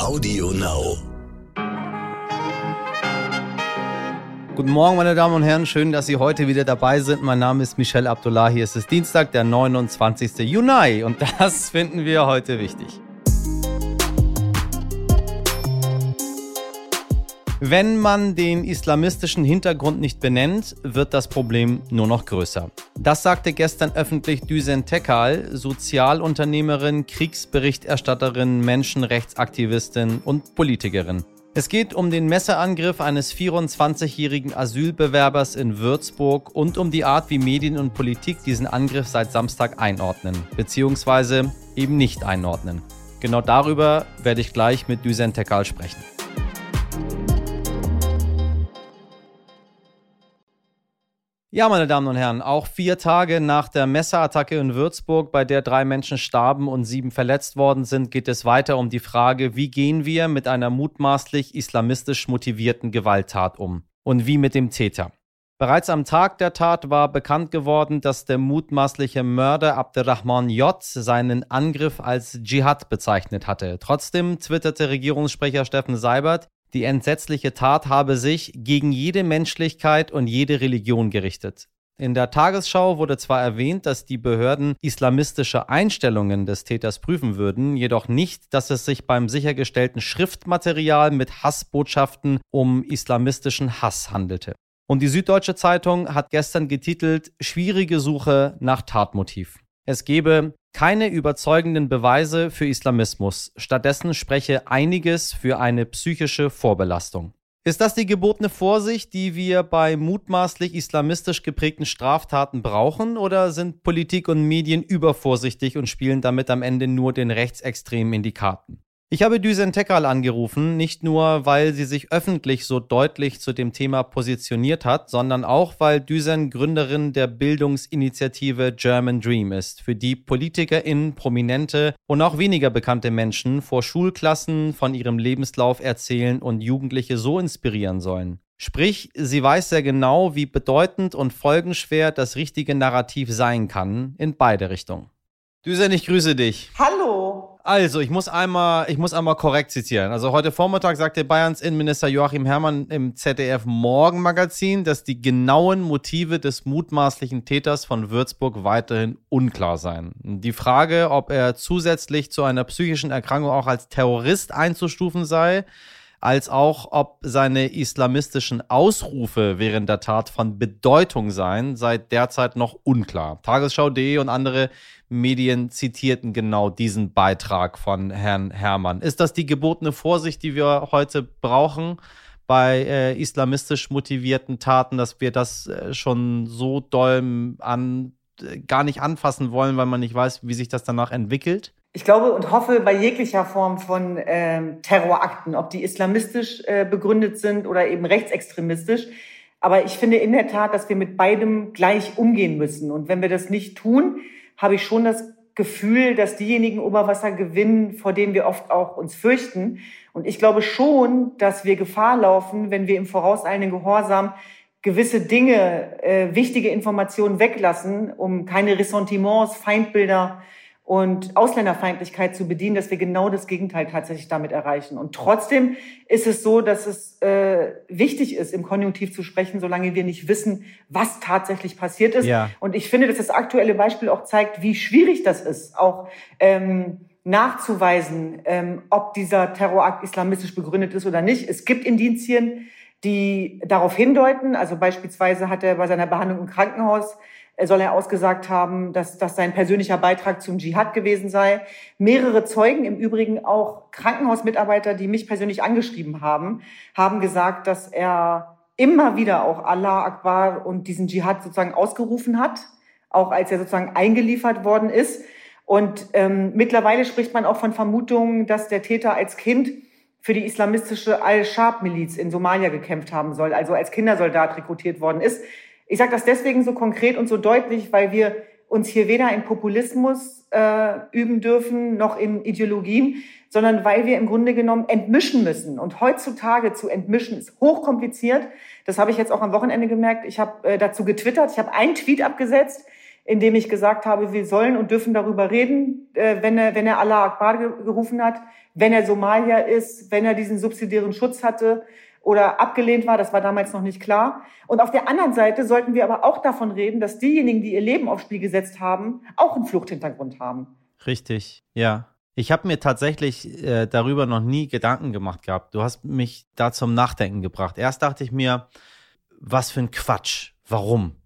Audio Now. Guten Morgen, meine Damen und Herren. Schön, dass Sie heute wieder dabei sind. Mein Name ist Michel Abdullahi. Es ist Dienstag, der 29. Juni. Und das finden wir heute wichtig. Wenn man den islamistischen Hintergrund nicht benennt, wird das Problem nur noch größer. Das sagte gestern öffentlich Düsen Tekal, Sozialunternehmerin, Kriegsberichterstatterin, Menschenrechtsaktivistin und Politikerin. Es geht um den Messerangriff eines 24-jährigen Asylbewerbers in Würzburg und um die Art, wie Medien und Politik diesen Angriff seit Samstag einordnen, beziehungsweise eben nicht einordnen. Genau darüber werde ich gleich mit Düsen Tekal sprechen. Ja, meine Damen und Herren, auch vier Tage nach der Messerattacke in Würzburg, bei der drei Menschen starben und sieben verletzt worden sind, geht es weiter um die Frage, wie gehen wir mit einer mutmaßlich islamistisch motivierten Gewalttat um und wie mit dem Täter. Bereits am Tag der Tat war bekannt geworden, dass der mutmaßliche Mörder Abderrahman J. seinen Angriff als Dschihad bezeichnet hatte. Trotzdem twitterte Regierungssprecher Steffen Seibert, die entsetzliche Tat habe sich gegen jede Menschlichkeit und jede Religion gerichtet. In der Tagesschau wurde zwar erwähnt, dass die Behörden islamistische Einstellungen des Täters prüfen würden, jedoch nicht, dass es sich beim sichergestellten Schriftmaterial mit Hassbotschaften um islamistischen Hass handelte. Und die Süddeutsche Zeitung hat gestern getitelt Schwierige Suche nach Tatmotiv. Es gebe keine überzeugenden Beweise für Islamismus. Stattdessen spreche einiges für eine psychische Vorbelastung. Ist das die gebotene Vorsicht, die wir bei mutmaßlich islamistisch geprägten Straftaten brauchen, oder sind Politik und Medien übervorsichtig und spielen damit am Ende nur den Rechtsextremen in die Karten? Ich habe Düsen Tekal angerufen, nicht nur, weil sie sich öffentlich so deutlich zu dem Thema positioniert hat, sondern auch, weil Düsen Gründerin der Bildungsinitiative German Dream ist, für die PolitikerInnen, Prominente und auch weniger bekannte Menschen vor Schulklassen von ihrem Lebenslauf erzählen und Jugendliche so inspirieren sollen. Sprich, sie weiß sehr genau, wie bedeutend und folgenschwer das richtige Narrativ sein kann, in beide Richtungen. Düsen, ich grüße dich. Hallo. Also, ich muss einmal, ich muss einmal korrekt zitieren. Also heute Vormittag sagte Bayerns Innenminister Joachim Herrmann im ZDF Morgenmagazin, dass die genauen Motive des mutmaßlichen Täters von Würzburg weiterhin unklar seien. Die Frage, ob er zusätzlich zu einer psychischen Erkrankung auch als Terrorist einzustufen sei, als auch ob seine islamistischen Ausrufe während der Tat von Bedeutung seien, sei derzeit noch unklar. Tagesschau.de und andere Medien zitierten genau diesen Beitrag von Herrn Herrmann. Ist das die gebotene Vorsicht, die wir heute brauchen bei äh, islamistisch motivierten Taten, dass wir das äh, schon so doll an, äh, gar nicht anfassen wollen, weil man nicht weiß, wie sich das danach entwickelt? Ich glaube und hoffe bei jeglicher Form von ähm, Terrorakten, ob die islamistisch äh, begründet sind oder eben rechtsextremistisch. Aber ich finde in der Tat, dass wir mit beidem gleich umgehen müssen. Und wenn wir das nicht tun, habe ich schon das Gefühl, dass diejenigen Oberwasser gewinnen, vor denen wir oft auch uns fürchten. Und ich glaube schon, dass wir Gefahr laufen, wenn wir im vorauseilenden Gehorsam gewisse Dinge, äh, wichtige Informationen weglassen, um keine Ressentiments, Feindbilder und Ausländerfeindlichkeit zu bedienen, dass wir genau das Gegenteil tatsächlich damit erreichen. Und trotzdem ist es so, dass es äh, wichtig ist, im Konjunktiv zu sprechen, solange wir nicht wissen, was tatsächlich passiert ist. Ja. Und ich finde, dass das aktuelle Beispiel auch zeigt, wie schwierig das ist, auch ähm, nachzuweisen, ähm, ob dieser Terrorakt islamistisch begründet ist oder nicht. Es gibt Indizien, die darauf hindeuten. Also beispielsweise hat er bei seiner Behandlung im Krankenhaus soll er ausgesagt haben, dass das sein persönlicher Beitrag zum Dschihad gewesen sei. Mehrere Zeugen, im Übrigen auch Krankenhausmitarbeiter, die mich persönlich angeschrieben haben, haben gesagt, dass er immer wieder auch Allah Akbar und diesen Dschihad sozusagen ausgerufen hat, auch als er sozusagen eingeliefert worden ist. Und ähm, mittlerweile spricht man auch von Vermutungen, dass der Täter als Kind für die islamistische Al-Shaab-Miliz in Somalia gekämpft haben soll, also als Kindersoldat rekrutiert worden ist. Ich sage das deswegen so konkret und so deutlich, weil wir uns hier weder in Populismus äh, üben dürfen noch in Ideologien, sondern weil wir im Grunde genommen entmischen müssen. Und heutzutage zu entmischen ist hochkompliziert. Das habe ich jetzt auch am Wochenende gemerkt. Ich habe äh, dazu getwittert. Ich habe einen Tweet abgesetzt, indem ich gesagt habe, wir sollen und dürfen darüber reden, äh, wenn er, wenn er Allah Akbar gerufen hat, wenn er Somalier ist, wenn er diesen subsidiären Schutz hatte oder abgelehnt war, das war damals noch nicht klar. Und auf der anderen Seite sollten wir aber auch davon reden, dass diejenigen, die ihr Leben aufs Spiel gesetzt haben, auch einen Fluchthintergrund haben. Richtig, ja. Ich habe mir tatsächlich äh, darüber noch nie Gedanken gemacht gehabt. Du hast mich da zum Nachdenken gebracht. Erst dachte ich mir, was für ein Quatsch. Warum?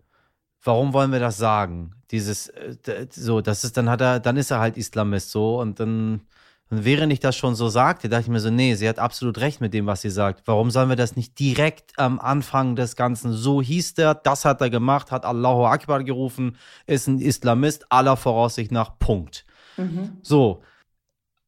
Warum wollen wir das sagen? Dieses, äh, so, das ist, dann hat er, dann ist er halt Islamist so und dann und während ich das schon so sagte, dachte ich mir so, nee, sie hat absolut recht mit dem, was sie sagt. Warum sollen wir das nicht direkt am Anfang des Ganzen? So hieß der, das hat er gemacht, hat Allahu Akbar gerufen, ist ein Islamist, aller Voraussicht nach, Punkt. Mhm. So.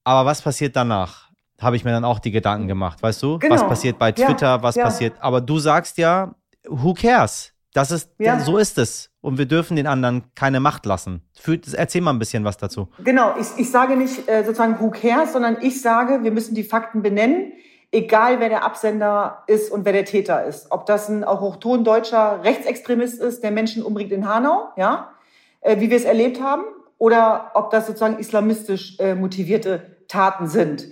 Aber was passiert danach? Habe ich mir dann auch die Gedanken gemacht, weißt du? Genau. Was passiert bei Twitter, ja, was ja. passiert? Aber du sagst ja, who cares? Das ist, ja. so ist es. Und wir dürfen den anderen keine Macht lassen. Für, erzähl mal ein bisschen was dazu. Genau, ich, ich sage nicht äh, sozusagen who cares, sondern ich sage, wir müssen die Fakten benennen, egal wer der Absender ist und wer der Täter ist. Ob das ein auch hochton deutscher Rechtsextremist ist, der Menschen umbringt in Hanau, ja, äh, wie wir es erlebt haben, oder ob das sozusagen islamistisch äh, motivierte Taten sind.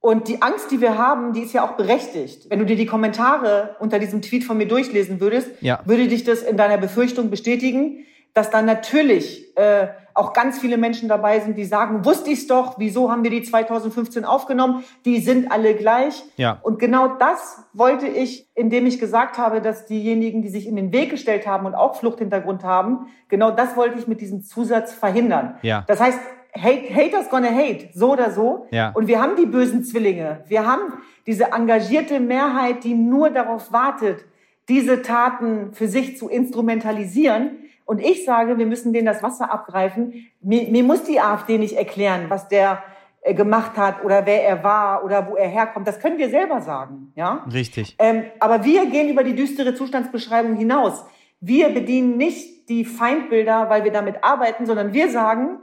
Und die Angst, die wir haben, die ist ja auch berechtigt. Wenn du dir die Kommentare unter diesem Tweet von mir durchlesen würdest, ja. würde dich das in deiner Befürchtung bestätigen, dass dann natürlich äh, auch ganz viele Menschen dabei sind, die sagen, wusste ich's doch, wieso haben wir die 2015 aufgenommen? Die sind alle gleich. Ja. Und genau das wollte ich, indem ich gesagt habe, dass diejenigen, die sich in den Weg gestellt haben und auch Fluchthintergrund haben, genau das wollte ich mit diesem Zusatz verhindern. Ja. Das heißt, hate, haters gonna hate, so oder so. Ja. Und wir haben die bösen Zwillinge. Wir haben diese engagierte Mehrheit, die nur darauf wartet, diese Taten für sich zu instrumentalisieren. Und ich sage, wir müssen denen das Wasser abgreifen. Mir, mir muss die AfD nicht erklären, was der äh, gemacht hat oder wer er war oder wo er herkommt. Das können wir selber sagen, ja? Richtig. Ähm, aber wir gehen über die düstere Zustandsbeschreibung hinaus. Wir bedienen nicht die Feindbilder, weil wir damit arbeiten, sondern wir sagen,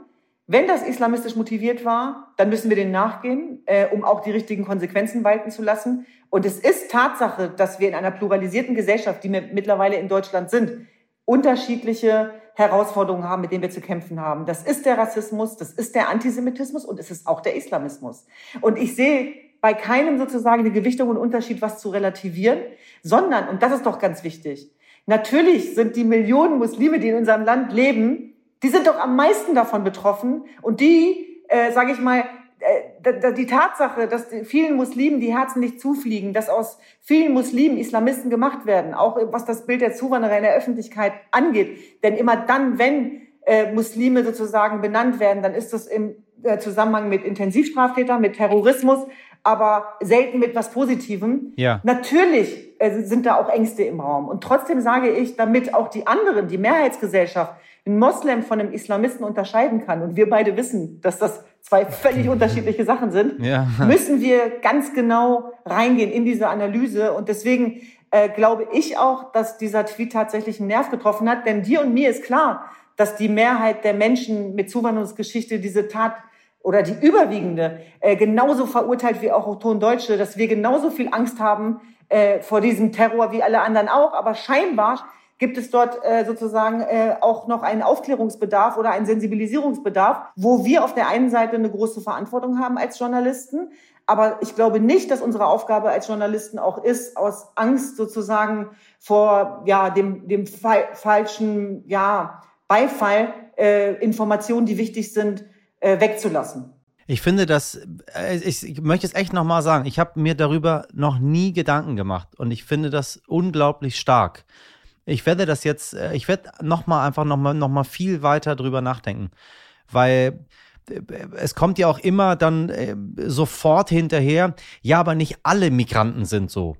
wenn das islamistisch motiviert war, dann müssen wir den nachgehen, äh, um auch die richtigen Konsequenzen walten zu lassen. Und es ist Tatsache, dass wir in einer pluralisierten Gesellschaft, die wir mittlerweile in Deutschland sind, unterschiedliche Herausforderungen haben, mit denen wir zu kämpfen haben. Das ist der Rassismus, das ist der Antisemitismus und es ist auch der Islamismus. Und ich sehe bei keinem sozusagen eine Gewichtung und Unterschied, was zu relativieren, sondern, und das ist doch ganz wichtig, natürlich sind die Millionen Muslime, die in unserem Land leben, die sind doch am meisten davon betroffen. Und die, äh, sage ich mal, äh, die Tatsache, dass vielen Muslimen die Herzen nicht zufliegen, dass aus vielen Muslimen Islamisten gemacht werden, auch was das Bild der Zuwanderer in der Öffentlichkeit angeht. Denn immer dann, wenn äh, Muslime sozusagen benannt werden, dann ist das im äh, Zusammenhang mit Intensivstraftätern, mit Terrorismus, aber selten mit was Positivem. Ja. Natürlich äh, sind da auch Ängste im Raum. Und trotzdem sage ich, damit auch die anderen, die Mehrheitsgesellschaft, ein Moslem von einem Islamisten unterscheiden kann, und wir beide wissen, dass das zwei völlig unterschiedliche Sachen sind, ja. müssen wir ganz genau reingehen in diese Analyse. Und deswegen äh, glaube ich auch, dass dieser Tweet tatsächlich einen Nerv getroffen hat. Denn dir und mir ist klar, dass die Mehrheit der Menschen mit Zuwanderungsgeschichte diese Tat oder die überwiegende äh, genauso verurteilt wie auch Autoren-Deutsche, dass wir genauso viel Angst haben äh, vor diesem Terror wie alle anderen auch. Aber scheinbar gibt es dort äh, sozusagen äh, auch noch einen Aufklärungsbedarf oder einen Sensibilisierungsbedarf, wo wir auf der einen Seite eine große Verantwortung haben als Journalisten. Aber ich glaube nicht, dass unsere Aufgabe als Journalisten auch ist, aus Angst sozusagen vor ja, dem, dem fa falschen ja, Beifall äh, Informationen, die wichtig sind, äh, wegzulassen. Ich finde das, äh, ich, möchte es echt nochmal sagen, ich habe mir darüber noch nie Gedanken gemacht und ich finde das unglaublich stark. Ich werde das jetzt, äh, ich werde nochmal einfach nochmal noch mal viel weiter drüber nachdenken, weil äh, es kommt ja auch immer dann sofort hinterher, ja, aber nicht alle Migranten sind so.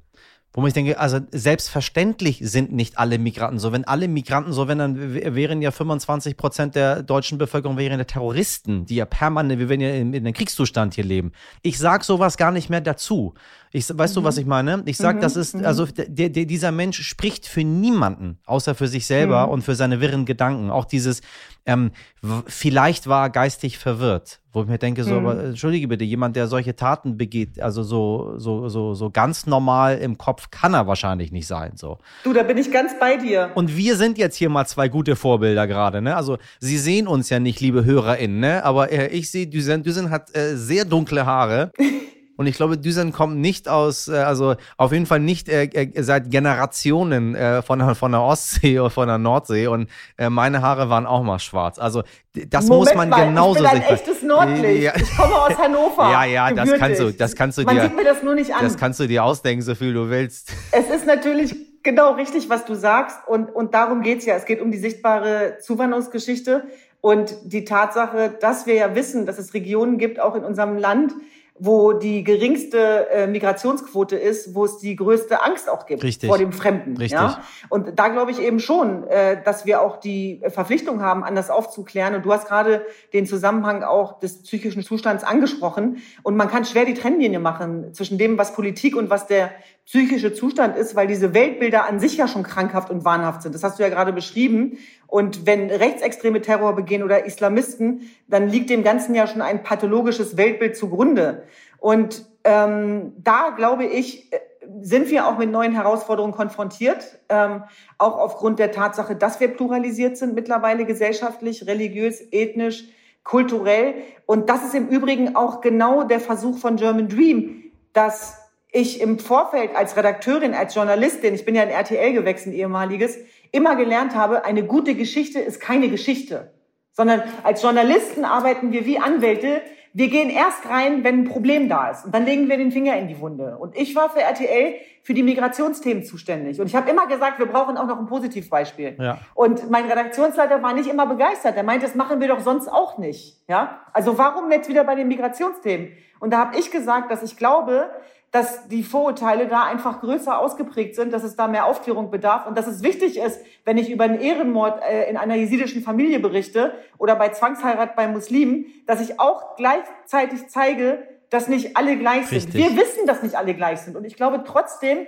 Wo ich denke, also selbstverständlich sind nicht alle Migranten so. Wenn alle Migranten so wären, dann wären ja 25 Prozent der deutschen Bevölkerung wären ja Terroristen, die ja permanent, wir werden ja in, in einem Kriegszustand hier leben. Ich sage sowas gar nicht mehr dazu, Ich, weißt mhm. du, was mhm. ich meine? Ich sag, mhm. das ist, mhm. also der, der, dieser Mensch spricht für niemanden, außer für sich selber mhm. und für seine wirren Gedanken. Auch dieses, ähm, vielleicht war er geistig verwirrt, wo ich mir denke, so, aber entschuldige bitte, jemand, der solche Taten begeht, also so, so, so, so ganz normal im Kopf kann er wahrscheinlich nicht sein. So. Du, da bin ich ganz bei dir. Und wir sind jetzt hier mal zwei gute Vorbilder gerade, ne? Also Sie sehen uns ja nicht, liebe HörerInnen, ne? Aber äh, ich sehe, Düsen, Düsen hat äh, sehr dunkle Haare. Und ich glaube, Düsen kommt nicht aus, äh, also auf jeden Fall nicht äh, äh, seit Generationen äh, von, der, von der Ostsee oder von der Nordsee. Und äh, meine Haare waren auch mal schwarz. Also das Moment muss man mal, genauso ich bin ein echtes Nordlicht. Ja. Ich komme aus Hannover. ja, ja, das kannst du, das kannst du man dir. Man sieht mir das nur nicht an. Das kannst du dir ausdenken, so viel du willst. Es ist natürlich genau richtig, was du sagst. Und, und darum geht's ja. Es geht um die sichtbare Zuwanderungsgeschichte und die Tatsache, dass wir ja wissen, dass es Regionen gibt, auch in unserem Land, wo die geringste äh, Migrationsquote ist, wo es die größte Angst auch gibt Richtig. vor dem Fremden. Richtig. Ja? Und da glaube ich eben schon, äh, dass wir auch die Verpflichtung haben, anders aufzuklären. Und du hast gerade den Zusammenhang auch des psychischen Zustands angesprochen. Und man kann schwer die Trennlinie machen zwischen dem, was Politik und was der psychische Zustand ist, weil diese Weltbilder an sich ja schon krankhaft und wahnhaft sind. Das hast du ja gerade beschrieben. Und wenn Rechtsextreme Terror begehen oder Islamisten, dann liegt dem Ganzen ja schon ein pathologisches Weltbild zugrunde. Und ähm, da glaube ich, sind wir auch mit neuen Herausforderungen konfrontiert, ähm, auch aufgrund der Tatsache, dass wir pluralisiert sind mittlerweile gesellschaftlich, religiös, ethnisch, kulturell. Und das ist im Übrigen auch genau der Versuch von German Dream, dass ich im Vorfeld als Redakteurin, als Journalistin, ich bin ja in RTL gewechselt, ehemaliges, immer gelernt habe, eine gute Geschichte ist keine Geschichte, sondern als Journalisten arbeiten wir wie Anwälte. Wir gehen erst rein, wenn ein Problem da ist und dann legen wir den Finger in die Wunde. Und ich war für RTL für die Migrationsthemen zuständig und ich habe immer gesagt, wir brauchen auch noch ein Positivbeispiel. Ja. Und mein Redaktionsleiter war nicht immer begeistert. Er meinte, das machen wir doch sonst auch nicht. Ja, also warum jetzt wieder bei den Migrationsthemen? Und da habe ich gesagt, dass ich glaube, dass die Vorurteile da einfach größer ausgeprägt sind, dass es da mehr Aufklärung bedarf und dass es wichtig ist, wenn ich über einen Ehrenmord äh, in einer jesidischen Familie berichte oder bei Zwangsheirat bei Muslimen, dass ich auch gleichzeitig zeige, dass nicht alle gleich Richtig. sind. Wir wissen, dass nicht alle gleich sind. Und ich glaube trotzdem,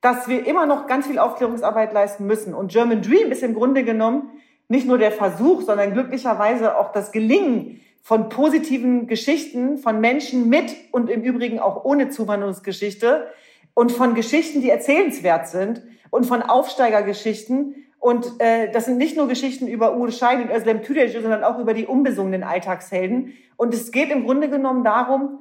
dass wir immer noch ganz viel Aufklärungsarbeit leisten müssen. Und German Dream ist im Grunde genommen nicht nur der Versuch, sondern glücklicherweise auch das Gelingen, von positiven Geschichten von Menschen mit und im Übrigen auch ohne Zuwanderungsgeschichte und von Geschichten, die erzählenswert sind und von Aufsteigergeschichten. Und äh, das sind nicht nur Geschichten über Uwe Schein und Özlem Tüdej, sondern auch über die unbesungenen Alltagshelden. Und es geht im Grunde genommen darum,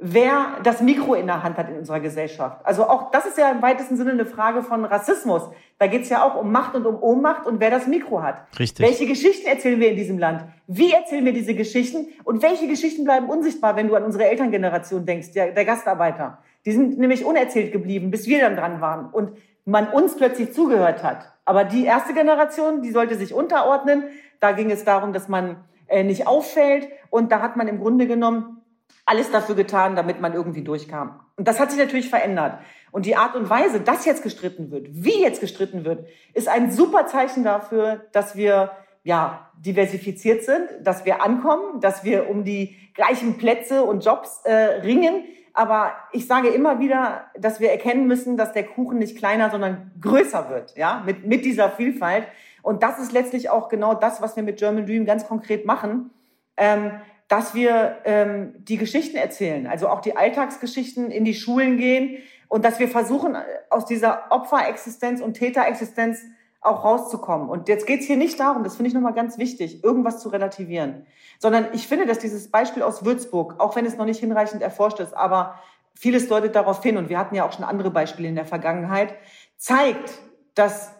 wer das Mikro in der Hand hat in unserer Gesellschaft. Also auch das ist ja im weitesten Sinne eine Frage von Rassismus. Da geht es ja auch um Macht und um Ohnmacht und wer das Mikro hat. Richtig. Welche Geschichten erzählen wir in diesem Land? Wie erzählen wir diese Geschichten? Und welche Geschichten bleiben unsichtbar, wenn du an unsere Elterngeneration denkst, der, der Gastarbeiter? Die sind nämlich unerzählt geblieben, bis wir dann dran waren und man uns plötzlich zugehört hat. Aber die erste Generation, die sollte sich unterordnen. Da ging es darum, dass man äh, nicht auffällt. Und da hat man im Grunde genommen alles dafür getan, damit man irgendwie durchkam. Und das hat sich natürlich verändert. Und die Art und Weise, dass jetzt gestritten wird, wie jetzt gestritten wird, ist ein super Zeichen dafür, dass wir ja diversifiziert sind, dass wir ankommen, dass wir um die gleichen Plätze und Jobs äh, ringen. Aber ich sage immer wieder, dass wir erkennen müssen, dass der Kuchen nicht kleiner, sondern größer wird, ja, mit, mit dieser Vielfalt. Und das ist letztlich auch genau das, was wir mit German Dream ganz konkret machen. Ähm, dass wir ähm, die Geschichten erzählen, also auch die Alltagsgeschichten in die Schulen gehen und dass wir versuchen, aus dieser Opferexistenz und Täterexistenz auch rauszukommen. Und jetzt geht's hier nicht darum, das finde ich nochmal ganz wichtig, irgendwas zu relativieren, sondern ich finde, dass dieses Beispiel aus Würzburg, auch wenn es noch nicht hinreichend erforscht ist, aber vieles deutet darauf hin, und wir hatten ja auch schon andere Beispiele in der Vergangenheit, zeigt, dass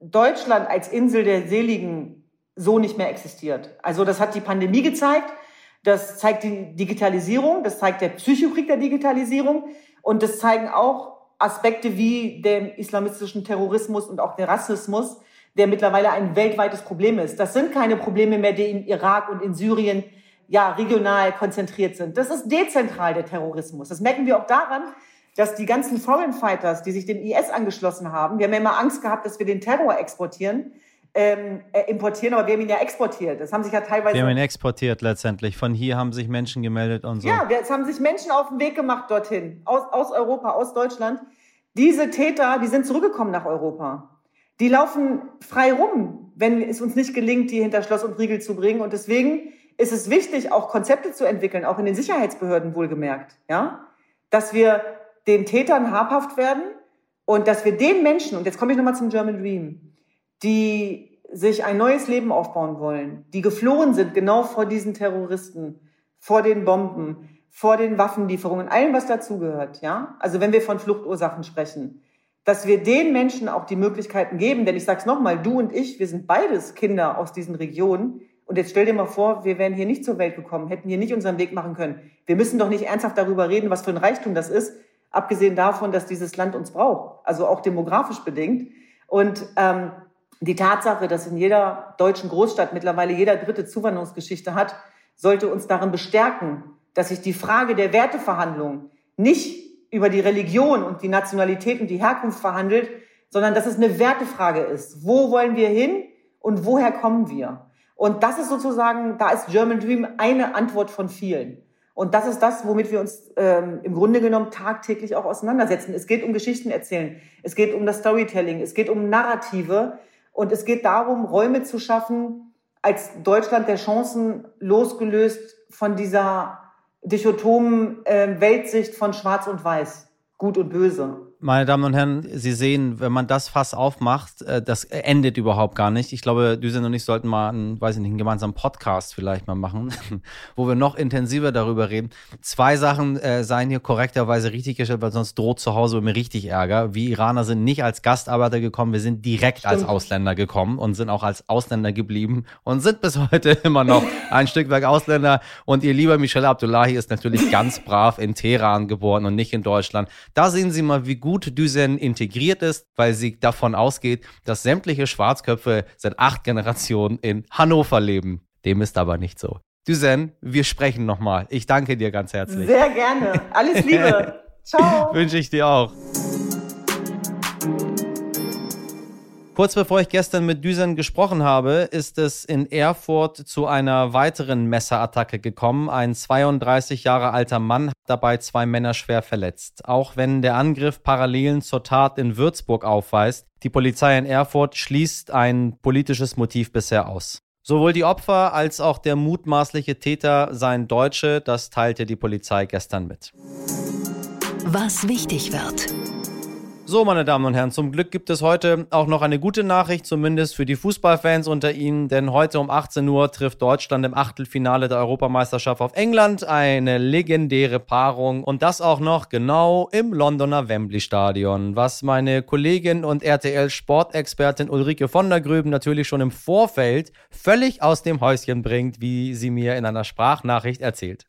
Deutschland als Insel der Seligen so nicht mehr existiert. Also das hat die Pandemie gezeigt. Das zeigt die Digitalisierung, das zeigt der Psychokrieg der Digitalisierung und das zeigen auch Aspekte wie den islamistischen Terrorismus und auch der Rassismus, der mittlerweile ein weltweites Problem ist. Das sind keine Probleme mehr, die in Irak und in Syrien ja regional konzentriert sind. Das ist dezentral der Terrorismus. Das merken wir auch daran, dass die ganzen Foreign Fighters, die sich dem IS angeschlossen haben, wir haben ja immer Angst gehabt, dass wir den Terror exportieren, ähm, äh, importieren, aber wir haben ihn ja exportiert. Das haben sich ja teilweise. Wir haben ihn exportiert letztendlich. Von hier haben sich Menschen gemeldet und so. Ja, es haben sich Menschen auf den Weg gemacht dorthin, aus, aus Europa, aus Deutschland. Diese Täter, die sind zurückgekommen nach Europa. Die laufen frei rum, wenn es uns nicht gelingt, die hinter Schloss und Riegel zu bringen. Und deswegen ist es wichtig, auch Konzepte zu entwickeln, auch in den Sicherheitsbehörden wohlgemerkt, ja, dass wir den Tätern habhaft werden und dass wir den Menschen, und jetzt komme ich nochmal zum German Dream, die sich ein neues Leben aufbauen wollen, die geflohen sind genau vor diesen Terroristen, vor den Bomben, vor den Waffenlieferungen, allem, was dazugehört, ja. Also wenn wir von Fluchtursachen sprechen, dass wir den Menschen auch die Möglichkeiten geben, denn ich sage es nochmal, du und ich, wir sind beides Kinder aus diesen Regionen, und jetzt stell dir mal vor, wir wären hier nicht zur Welt gekommen, hätten hier nicht unseren Weg machen können. Wir müssen doch nicht ernsthaft darüber reden, was für ein Reichtum das ist, abgesehen davon, dass dieses Land uns braucht, also auch demografisch bedingt. Und ähm, die Tatsache, dass in jeder deutschen Großstadt mittlerweile jeder dritte Zuwanderungsgeschichte hat, sollte uns darin bestärken, dass sich die Frage der Werteverhandlung nicht über die Religion und die Nationalität und die Herkunft verhandelt, sondern dass es eine Wertefrage ist. Wo wollen wir hin und woher kommen wir? Und das ist sozusagen, da ist German Dream eine Antwort von vielen. Und das ist das, womit wir uns ähm, im Grunde genommen tagtäglich auch auseinandersetzen. Es geht um Geschichten erzählen, es geht um das Storytelling, es geht um Narrative und es geht darum, Räume zu schaffen, als Deutschland der Chancen losgelöst von dieser dichotomen äh, Weltsicht von Schwarz und Weiß, Gut und Böse. Meine Damen und Herren, Sie sehen, wenn man das Fass aufmacht, äh, das endet überhaupt gar nicht. Ich glaube, Düsen und ich sollten mal einen, weiß ich nicht, einen gemeinsamen Podcast vielleicht mal machen, wo wir noch intensiver darüber reden. Zwei Sachen äh, seien hier korrekterweise richtig gestellt, weil sonst droht zu Hause mir richtig Ärger. Wir Iraner sind nicht als Gastarbeiter gekommen, wir sind direkt Stimmt. als Ausländer gekommen und sind auch als Ausländer geblieben und sind bis heute immer noch ein Stück weit Ausländer. Und ihr lieber Michel Abdullahi ist natürlich ganz brav in Teheran geboren und nicht in Deutschland. Da sehen Sie mal, wie gut Düsen integriert ist, weil sie davon ausgeht, dass sämtliche Schwarzköpfe seit acht Generationen in Hannover leben. Dem ist aber nicht so. Düsen, wir sprechen nochmal. Ich danke dir ganz herzlich. Sehr gerne. Alles Liebe. Ciao. Wünsche ich dir auch. Kurz bevor ich gestern mit Düsen gesprochen habe, ist es in Erfurt zu einer weiteren Messerattacke gekommen. Ein 32 Jahre alter Mann hat dabei zwei Männer schwer verletzt. Auch wenn der Angriff Parallelen zur Tat in Würzburg aufweist, die Polizei in Erfurt schließt ein politisches Motiv bisher aus. Sowohl die Opfer als auch der mutmaßliche Täter seien Deutsche, das teilte die Polizei gestern mit. Was wichtig wird. So, meine Damen und Herren, zum Glück gibt es heute auch noch eine gute Nachricht, zumindest für die Fußballfans unter Ihnen, denn heute um 18 Uhr trifft Deutschland im Achtelfinale der Europameisterschaft auf England. Eine legendäre Paarung und das auch noch genau im Londoner Wembley Stadion, was meine Kollegin und RTL-Sportexpertin Ulrike von der Gröben natürlich schon im Vorfeld völlig aus dem Häuschen bringt, wie sie mir in einer Sprachnachricht erzählt.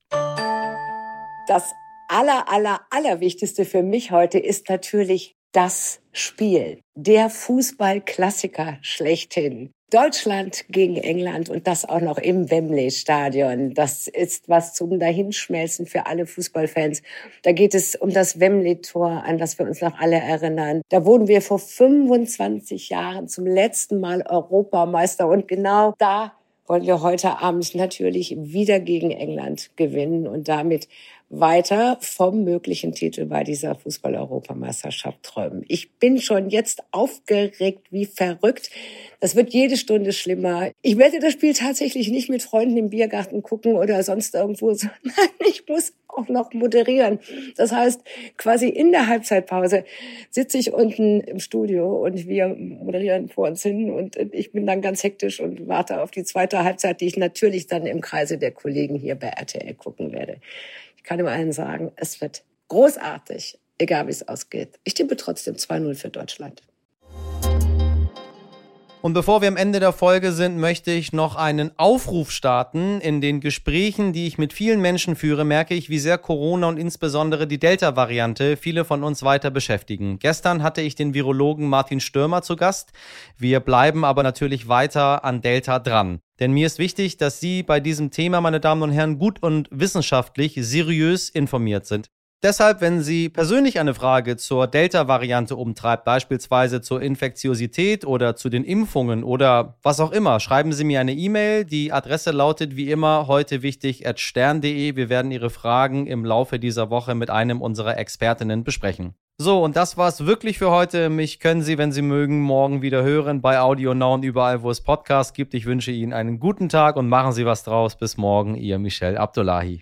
Das aller, aller, allerwichtigste für mich heute ist natürlich das Spiel, der Fußballklassiker schlechthin. Deutschland gegen England und das auch noch im Wembley Stadion. Das ist was zum Dahinschmelzen für alle Fußballfans. Da geht es um das Wembley Tor, an das wir uns noch alle erinnern. Da wurden wir vor 25 Jahren zum letzten Mal Europameister und genau da wollen wir heute Abend natürlich wieder gegen England gewinnen und damit weiter vom möglichen Titel bei dieser Fußball-Europameisterschaft träumen. Ich bin schon jetzt aufgeregt wie verrückt. Das wird jede Stunde schlimmer. Ich werde das Spiel tatsächlich nicht mit Freunden im Biergarten gucken oder sonst irgendwo, sondern ich muss auch noch moderieren. Das heißt, quasi in der Halbzeitpause sitze ich unten im Studio und wir moderieren vor uns hin und ich bin dann ganz hektisch und warte auf die zweite Halbzeit, die ich natürlich dann im Kreise der Kollegen hier bei RTL gucken werde kann nur allen sagen, es wird großartig, egal wie es ausgeht. Ich tippe trotzdem 2-0 für Deutschland. Und bevor wir am Ende der Folge sind, möchte ich noch einen Aufruf starten. In den Gesprächen, die ich mit vielen Menschen führe, merke ich, wie sehr Corona und insbesondere die Delta-Variante viele von uns weiter beschäftigen. Gestern hatte ich den Virologen Martin Stürmer zu Gast. Wir bleiben aber natürlich weiter an Delta dran. Denn mir ist wichtig, dass Sie bei diesem Thema, meine Damen und Herren, gut und wissenschaftlich seriös informiert sind. Deshalb, wenn Sie persönlich eine Frage zur Delta-Variante umtreibt, beispielsweise zur Infektiosität oder zu den Impfungen oder was auch immer, schreiben Sie mir eine E-Mail. Die Adresse lautet wie immer heute wichtig at stern.de. Wir werden Ihre Fragen im Laufe dieser Woche mit einem unserer Expertinnen besprechen. So, und das war's wirklich für heute. Mich können Sie, wenn Sie mögen, morgen wieder hören bei Audio Now und überall, wo es Podcasts gibt. Ich wünsche Ihnen einen guten Tag und machen Sie was draus. Bis morgen, Ihr Michel Abdullahi.